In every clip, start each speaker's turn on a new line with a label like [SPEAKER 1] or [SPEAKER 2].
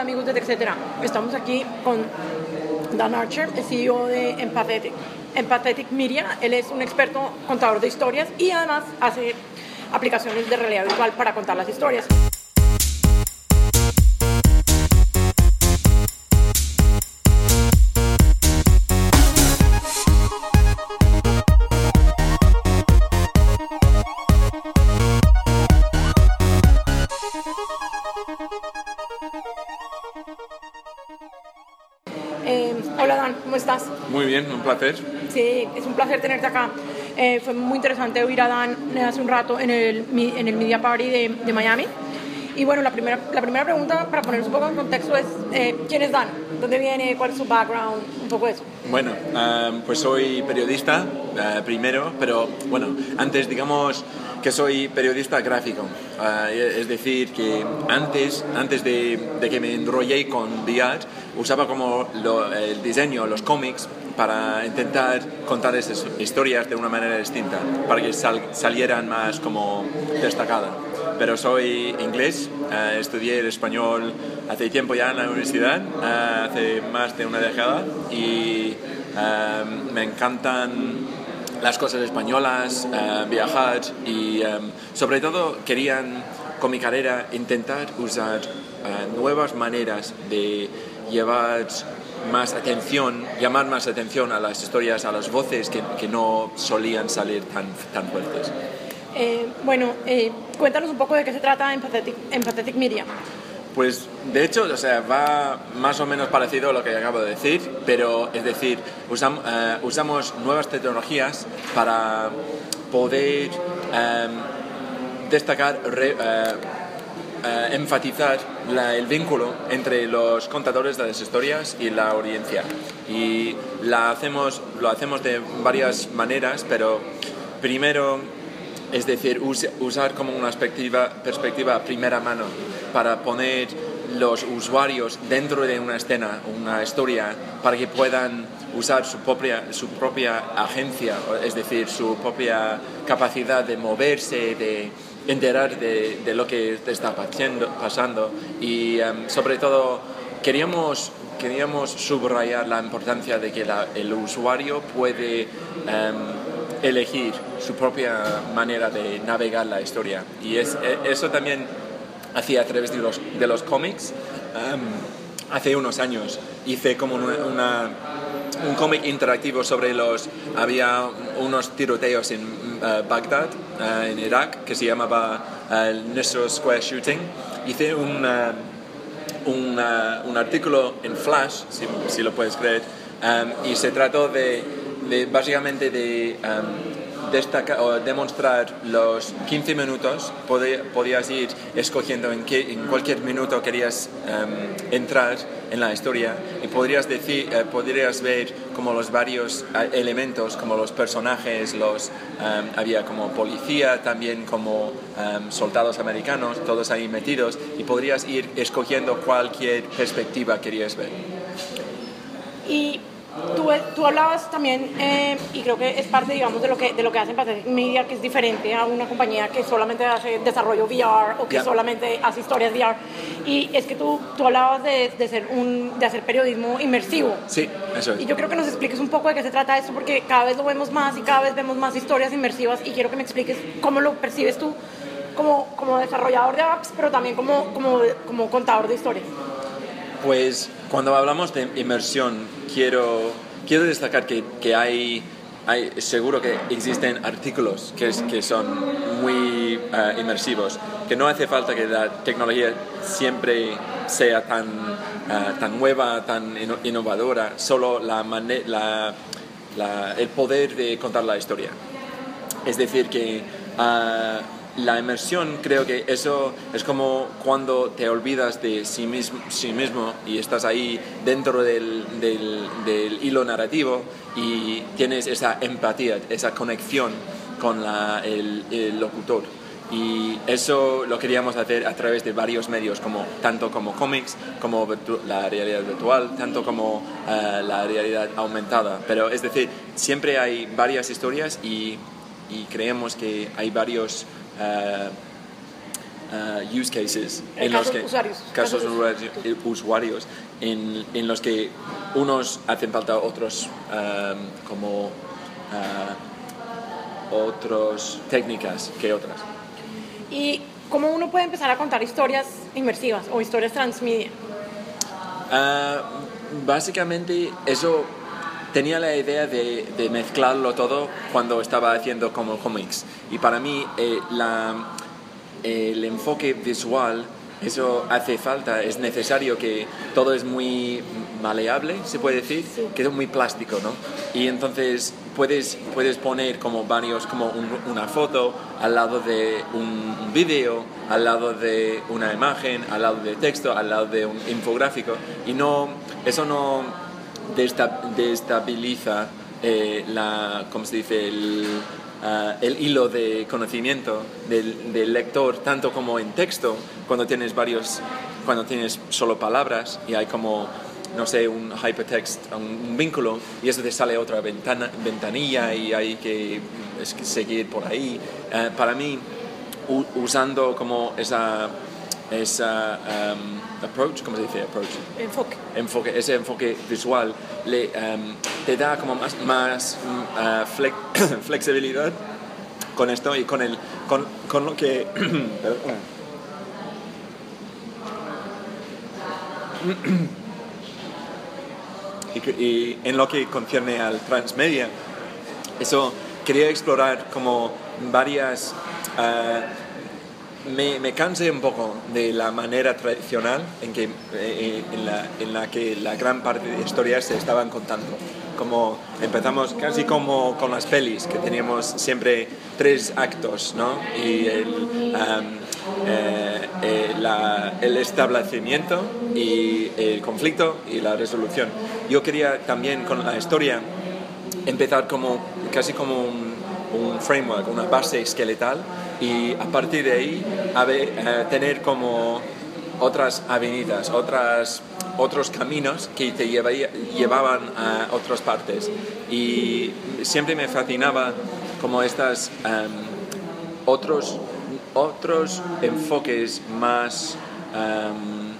[SPEAKER 1] Amigos de Etcétera. Estamos aquí con Dan Archer, el CEO de Empathetic, Empathetic Media. Él es un experto contador de historias y además hace aplicaciones de realidad virtual para contar las historias. Dan, ¿cómo estás?
[SPEAKER 2] Muy bien, un placer.
[SPEAKER 1] Sí, es un placer tenerte acá. Eh, fue muy interesante oír a Dan eh, hace un rato en el, en el Media Party de, de Miami. Y bueno, la primera, la primera pregunta, para poner un poco en contexto, es eh, ¿quién es Dan? ¿Dónde viene? ¿Cuál es su background? Un poco eso.
[SPEAKER 2] Bueno, pues soy periodista uh, primero, pero bueno, antes digamos que soy periodista gráfico. Uh, es decir, que antes, antes de, de que me enrollé con The Art, usaba como lo- el diseño, los cómics, para intentar contar esas historias de una manera distinta, para que sal- salieran más como destacadas. Pero soy inglés, eh, estudié el español hace tiempo ya en la universidad, eh, hace más de una década, y eh, me encantan las cosas españolas, viajar y sobre todo querían con mi carrera intentar usar nuevas maneras de llevar más atención, llamar más atención a las historias, a las voces que, que no solían salir tan, tan fuertes.
[SPEAKER 1] Eh, bueno, eh, cuéntanos un poco de qué se trata Empathetic, Empathetic Media.
[SPEAKER 2] Pues de hecho, o sea, va más o menos parecido a lo que acabo de decir, pero es decir, usam- eh, usamos nuevas tecnologías para poder em, destacar, re- eh, enfatizar la- el vínculo entre los contadores de las historias y la audiencia. Y la hacemos, lo hacemos de varias maneras, pero primero es decir, us- usar como una perspectiva, perspectiva a primera mano para poner los usuarios dentro de una escena, una historia, para que puedan usar su propia, su propia agencia, es decir, su propia capacidad de moverse, de enterar de, de lo que te está pasando, pasando. y em, sobre todo queríamos, queríamos subrayar la importancia de que la- el usuario puede em, elegir su propia manera de navegar la historia. Y es, e- eso también hacía a través de los, de los cómics. Am, hace unos años hice como una, una- un cómic interactivo sobre los... Había unos tiroteos en eh, Bagdad, eh, en Irak, que se llamaba el Nusra Square Shooting. Hice un... un, uh, un artículo en Flash, si, si lo puedes creer, y se trató de, de básicamente de destacar o demostrar los 15 minutos, podías ir escogiendo en, qué, en cualquier minuto querías entrar en la historia y podrías, decir, eh, podrías ver como los varios eh, elementos, como los personajes, los, um, había como policía, también como um, soldados americanos, todos ahí metidos, y podrías ir escogiendo cualquier perspectiva querías ver.
[SPEAKER 1] Y tú, tú hablabas también, eh, y creo que es parte, digamos, de lo que, de lo que hace Empathetic Media, que es diferente a una compañía que solamente hace desarrollo VR o que
[SPEAKER 2] Ya.
[SPEAKER 1] solamente hace historias VR. Y es que tú, tú hablabas de, de, ser un, de hacer periodismo inmersivo.
[SPEAKER 2] Sí, eso
[SPEAKER 1] Y
[SPEAKER 2] es.
[SPEAKER 1] yo creo que nos expliques un poco de qué se trata esto, porque cada vez lo vemos más y cada vez vemos más historias inmersivas y quiero que me expliques cómo lo percibes tú como, como desarrollador de apps, pero también como, como, como contador de historias.
[SPEAKER 2] Pues cuando hablamos de inmersión, quiero, quiero destacar que, que hay, hay, seguro que existen artículos que, es- que son muy eh, inmersivos, que no hace falta que la tecnología siempre sea tan, eh, tan nueva, tan ino- innovadora, solo la la- la- el poder de contar la historia. Es decir, que ah, la inmersión creo que eso es como cuando te olvidas de sí mismo, sí mismo y estás ahí dentro del, del- hilo narrativo y tienes esa empatía, esa conexión con la- el, locutor. Y eso lo queríamos hacer a través de varios medios, como, tanto como cómics, como la realidad virtual, tanto como eh, la realidad aumentada. Pero es decir, siempre hay varias historias y, creemos que hay varios, uh, use cases
[SPEAKER 1] Eh,
[SPEAKER 2] en los
[SPEAKER 1] casos
[SPEAKER 2] que
[SPEAKER 1] usuarios.
[SPEAKER 2] casos usuarios, eh, usuarios en, en los que unos hacen falta otros um, como uh, otras técnicas que otras.
[SPEAKER 1] ¿Y cómo uno puede empezar a contar historias inmersivas o historias transmedia?
[SPEAKER 2] Ah, básicamente eso tenía la idea de, de mezclarlo todo cuando estaba haciendo como cómics y para mí eh, la, el enfoque visual eso hace falta, es necesario que todo es muy maleable, se puede decir,
[SPEAKER 1] Sí.
[SPEAKER 2] que es muy plástico, ¿no? Y entonces puedes, puedes poner como varios, como un- una foto al lado de un, un vídeo, al lado de una imagen, al lado de texto, al lado de un infográfico y no, eso no destabiliza eh, la, ¿cómo se dice? El, ah, el hilo de conocimiento del, del lector, tanto como en texto, cuando tienes varios, cuando tienes solo palabras y hay como, no sé, un hypertext, un, vínculo, y eso te sale otra ventana, ventanilla y hay que, es que seguir por ahí. Eh, para mí, u- usando como esa, esa um, approach, ¿cómo se dice approach?
[SPEAKER 1] Enfoque.
[SPEAKER 2] enfoque, ese enfoque visual le, em, te da como más, más ah, flex- flexibilidad con esto y con, el, con, con lo que... y, y en lo que concierne al transmedia, eso quería explorar como varias... ah, me, cansé un poco de la manera tradicional en, que, eh, en, la, en la que la gran parte de historias se estaban contando. Como empezamos casi como con las pelis, que teníamos siempre tres actos, ¿no? Y el, eh, eh, el establecimiento y el conflicto y la resolución. Yo quería también con la historia empezar como casi como un, un framework, una base esqueletal y a partir de ahí eh, tener como otras avenidas, otras, otros caminos que te llevaban a otras partes. Y siempre me fascinaba como estas em, otros, otros enfoques más... em,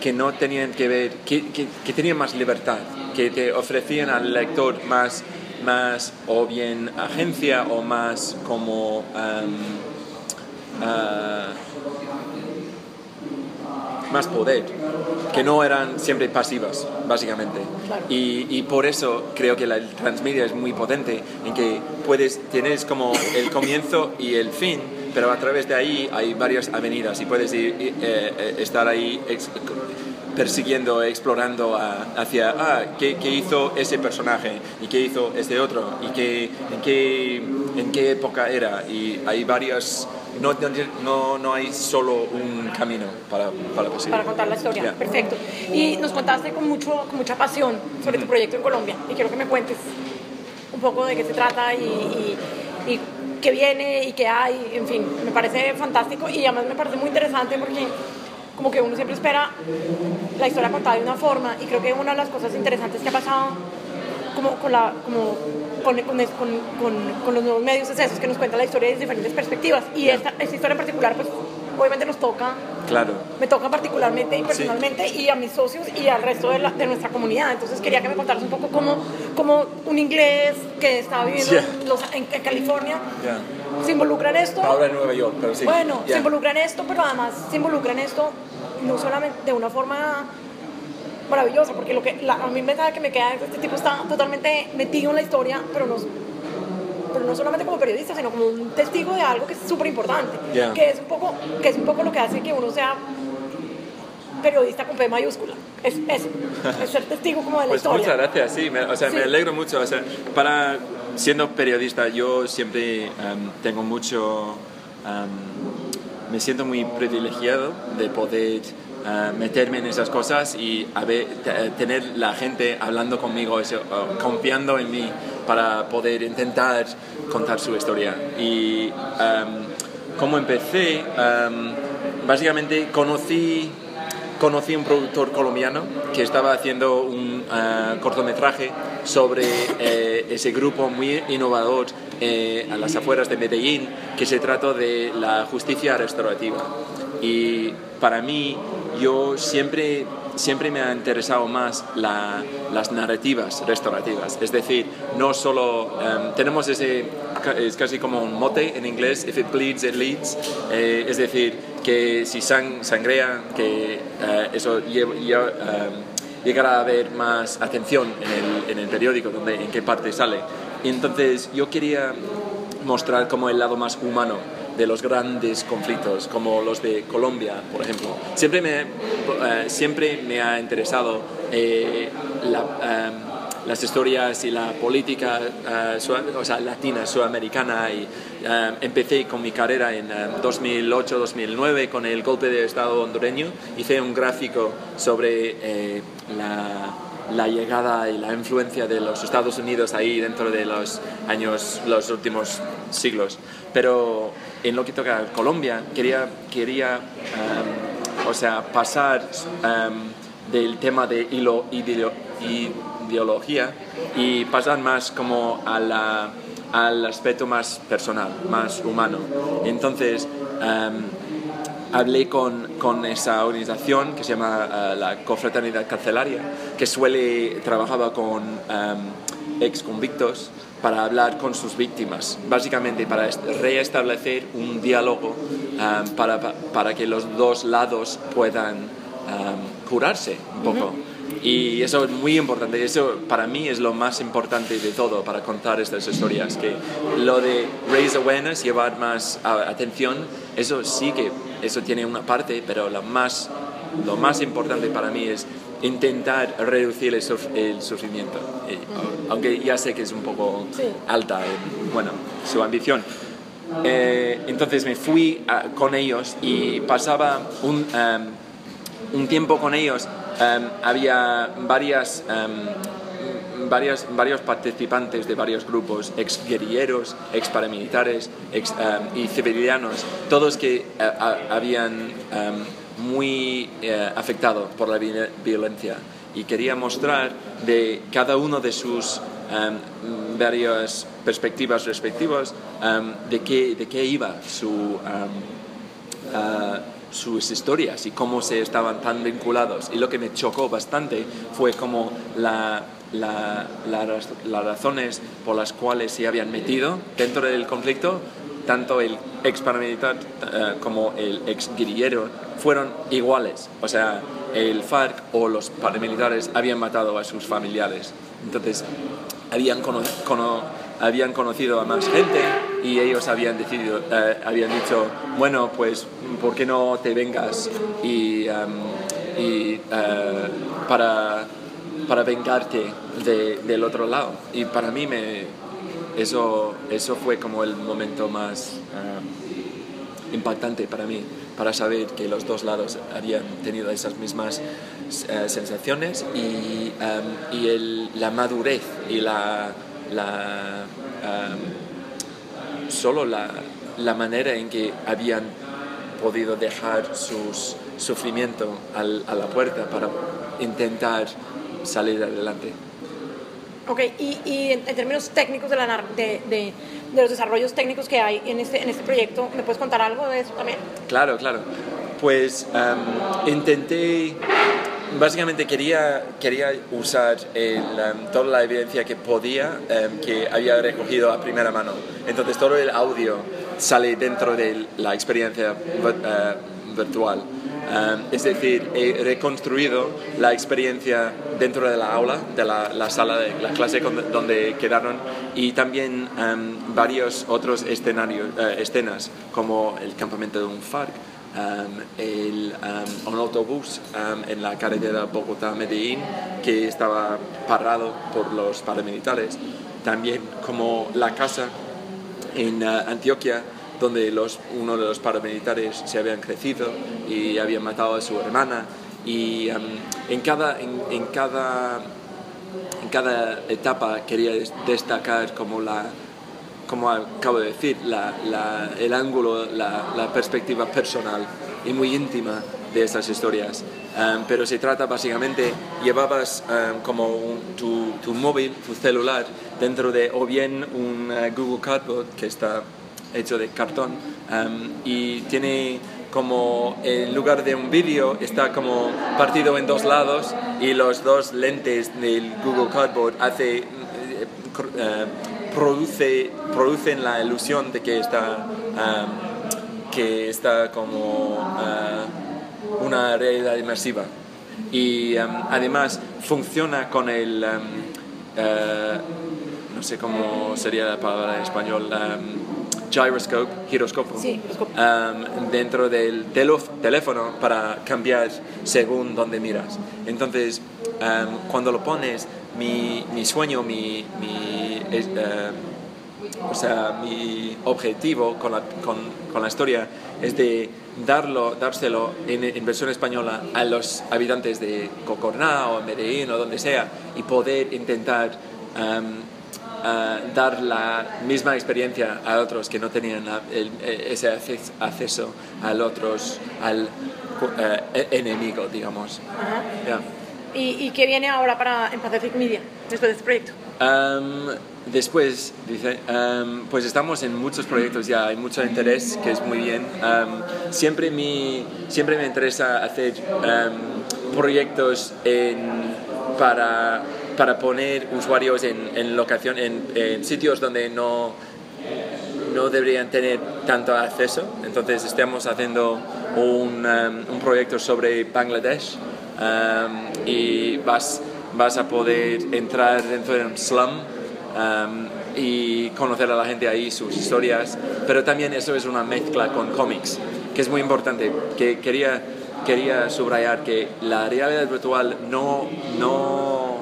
[SPEAKER 2] que no tenían que ver, que, que- que tenían más libertad, que te ofrecían al lector más, más o bien agencia o más como am, ah, más poder, que no eran siempre pasivas, básicamente.
[SPEAKER 1] Claro.
[SPEAKER 2] Y, y por eso creo que la transmedia es muy potente, en que puedes, tienes como el comienzo y el fin, pero a través de ahí hay varias avenidas y puedes ir, eh, eh, estar ahí ex- persiguiendo, explorando a- hacia, ah, ¿qué, qué hizo ese personaje? ¿Y qué hizo este otro? ¿Y qué, en, qué, en qué época era? Y hay varias... No, no, no hay solo un camino para, para
[SPEAKER 1] para contar la historia.
[SPEAKER 2] Ya.
[SPEAKER 1] Perfecto. Y nos contaste con, mucho, con mucha pasión sobre tu proyecto en Colombia y quiero que me cuentes un poco de qué se trata y, y, y qué viene y qué hay. En fin, me parece fantástico y además me parece muy interesante porque como que uno siempre espera la historia contada de una forma y creo que una de las cosas interesantes que ha pasado como con, la, como con, con, con, con- los nuevos medios es eso, es que nos cuenta la historia desde diferentes perspectivas y esta, esta historia en particular pues obviamente nos toca
[SPEAKER 2] Claro.
[SPEAKER 1] me toca particularmente y personalmente y a mis socios y al resto de, la- de nuestra comunidad. Entonces quería que me contaras un poco cómo, cómo un inglés que estaba viviendo en, Los- en- en California
[SPEAKER 2] Ya.
[SPEAKER 1] se involucra en esto.
[SPEAKER 2] Ahora en Nueva York, pero sí.
[SPEAKER 1] Bueno,
[SPEAKER 2] Ya.
[SPEAKER 1] se involucra en esto, pero además se involucra en esto no solamente de una forma maravillosa, porque lo que la- a mí me da que me queda es que este tipo está totalmente metido en la historia, pero no, pero no solamente como periodista, sino como un testigo de algo que es súper importante,
[SPEAKER 2] Ya.
[SPEAKER 1] que, es un poco, que es un poco lo que hace que uno sea periodista con P mayúscula. Es eso, es ser testigo como de la
[SPEAKER 2] Pues
[SPEAKER 1] historia.
[SPEAKER 2] muchas gracias, sí, me, o sea,
[SPEAKER 1] Sí.
[SPEAKER 2] me alegro mucho. O sea, para, siendo periodista, yo siempre em, tengo mucho, em, me siento muy privilegiado de poder eh, meterme en esas cosas y a ver, tener la gente hablando conmigo, eso, confiando en mí para poder intentar contar su historia. Y em, como empecé, em, básicamente conocí conocí un productor colombiano que estaba haciendo un eh, cortometraje sobre eh, ese grupo muy innovador eh, a las afueras de Medellín, que se trata de la justicia restaurativa. Y para mí, yo siempre, siempre me ha interesado más las narrativas restaurativas. Es decir, no solo em, tenemos ese, es casi como un mote en inglés, if it bleeds, it leads. es decir, que si sang, sangrea, que eso lleva, em, llegará a haber más atención en el, en el periódico, donde, en qué parte sale. Y entonces yo quería mostrar como el lado más humano de los grandes conflictos, como los de Colombia, por ejemplo. Siempre me, eh, siempre me ha interesado eh, em, las historias y la política uh, o sea, latina, sudamericana. Y, empecé con mi carrera en 2008-2009 con el golpe de Estado hondureño. Hice un gráfico sobre eh, la, la, llegada y la influencia de los Estados Unidos ahí dentro de los años, los últimos siglos. Pero en lo que toca a Colombia, quería, quería um, o sea, pasar um, del tema de hilo, hilo ideología y pasan más como a la, al aspecto más personal, más humano. Entonces, em, hablé con, con, esa organización que se llama uh, la Confraternidad Carcelaria, que suele trabajaba con um, ex convictos para hablar con sus víctimas, básicamente para reestablecer un diálogo um, para, para, que los dos lados puedan curarse un poco. Y eso es muy importante, eso para mí es lo más importante de todo para contar estas historias, que lo de raise awareness, llevar más atención, eso sí que eso tiene una parte, pero lo más, lo más importante para mí es intentar reducir el, sufrimiento, aunque ya sé que es un poco alta, bueno, su ambición. Eh, entonces me fui con ellos y pasaba un, em, un tiempo con ellos. Em, había varias, um, varias, varios participantes de varios grupos, ex guerrilleros, ex paramilitares ex, em, y civilianos, todos que eh, habían muy uh, afectado por la violencia. Y quería mostrar de cada uno de sus varias perspectivas respectivas de, qué, de qué iba su sus historias y cómo se estaban tan vinculados. Y lo que me chocó bastante fue como la, la, las razones por las cuales se habían metido dentro del conflicto, tanto el ex paramilitar eh, como el ex guerrillero, fueron iguales. O sea, el FARC o los paramilitares habían matado a sus familiares. Entonces, habían, habían conocido a más gente y ellos habían decidido, eh, habían dicho, bueno, pues, ¿por qué no te vengas y, y eh, para, para vengarte del otro lado? Y para mí me, eso, eso fue como el momento más impactante para mí, para saber que los dos lados habían tenido esas mismas eh, sensaciones y, y el, la madurez y la solo la, la, manera en que habían podido dejar su sufrimiento al, a la puerta para intentar salir adelante.
[SPEAKER 1] Ok, y, y en, términos técnicos de, la, de, de, de, los desarrollos técnicos que hay en este, en este proyecto, ¿me puedes contar algo de eso también?
[SPEAKER 2] Claro, claro. Pues intenté básicamente quería, quería usar um, toda la evidencia que podía, um, que había recogido a primera mano. Entonces todo el audio sale dentro de la experiencia uh, virtual. Es decir, he reconstruido la experiencia dentro de la aula, de la, sala de la clase donde quedaron y también varios otros escenarios, escenas como el campamento de un FARC Um, el, um, un autobús um, en la carretera Bogotá-Medellín que estaba parado por los paramilitares. También como la casa en uh, Antioquia donde los, uno de los paramilitares se habían crecido y habían matado a su hermana. Y en, cada, en, cada, en cada etapa quería destacar como la, como acabo de decir, la, la, el ángulo, la, la, perspectiva personal y muy íntima de estas historias. Um, pero se trata básicamente, llevabas um, como un- tu, tu móvil, tu celular, dentro de o bien un uh, Google Cardboard que está hecho de cartón um, y tiene como en lugar de un vídeo está como partido en dos lados y los dos lentes del Google Cardboard hace eh, eh, produce producen la ilusión de que está um, que está como uh, una realidad inmersiva. Y um, además funciona con el eh, no sé cómo sería la palabra en español gyroscope giroscopo
[SPEAKER 1] Sí,
[SPEAKER 2] um, dentro del teléfono para cambiar según donde miras. Entonces, um, cuando lo pones, mi, mi sueño, mi, mi, es- eh, o sea, mi objetivo con la, con, con la historia es de darlo, dárselo en, en versión española a los habitantes de Cocorná o Medellín o donde sea y poder intentar um, a dar la misma experiencia a otros que no tenían el- eh, ese acces- acceso al otros al e- enemigo digamos
[SPEAKER 1] Ajá.
[SPEAKER 2] Ya.
[SPEAKER 1] ¿Y, ¿Y qué viene ahora para en Pacific Media, después de este proyecto?
[SPEAKER 2] Am, después dice am, pues estamos en muchos proyectos ya hay mucho interés que es muy bien Am, siempre mi siempre me interesa hacer am, proyectos en- para para poner usuarios en, en locación en, en sitios donde no no deberían tener tanto acceso. Entonces estamos haciendo un, um, un proyecto sobre Bangladesh um, y vas, vas a poder entrar dentro de un slum um, y conocer a la gente ahí, sus historias, pero también eso es una mezcla con cómics, que es muy importante, que quería, quería subrayar que la realidad virtual no, no,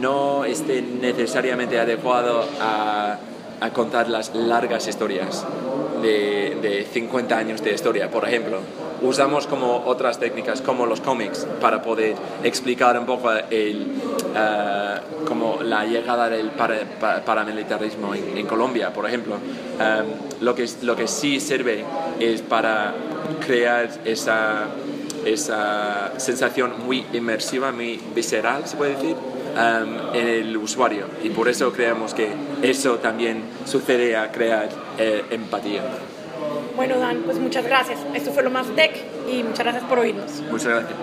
[SPEAKER 2] no esté necesariamente adecuado a, a contar las largas historias de, de 50 años de historia, por ejemplo. Usamos como otras técnicas, como los cómics, para poder explicar un poco el, eh, como la llegada del para- pa- paramilitarismo en, en Colombia, por ejemplo. Um, lo, que, lo que sí sirve es para crear esa, esa sensación muy inmersiva, muy visceral, se puede decir, um, en el usuario. Y por eso creemos que eso también sucede a crear eh, empatía.
[SPEAKER 1] Bueno, Dan, pues muchas gracias. Esto fue lo más tech y muchas gracias por oírnos.
[SPEAKER 2] Muchas gracias.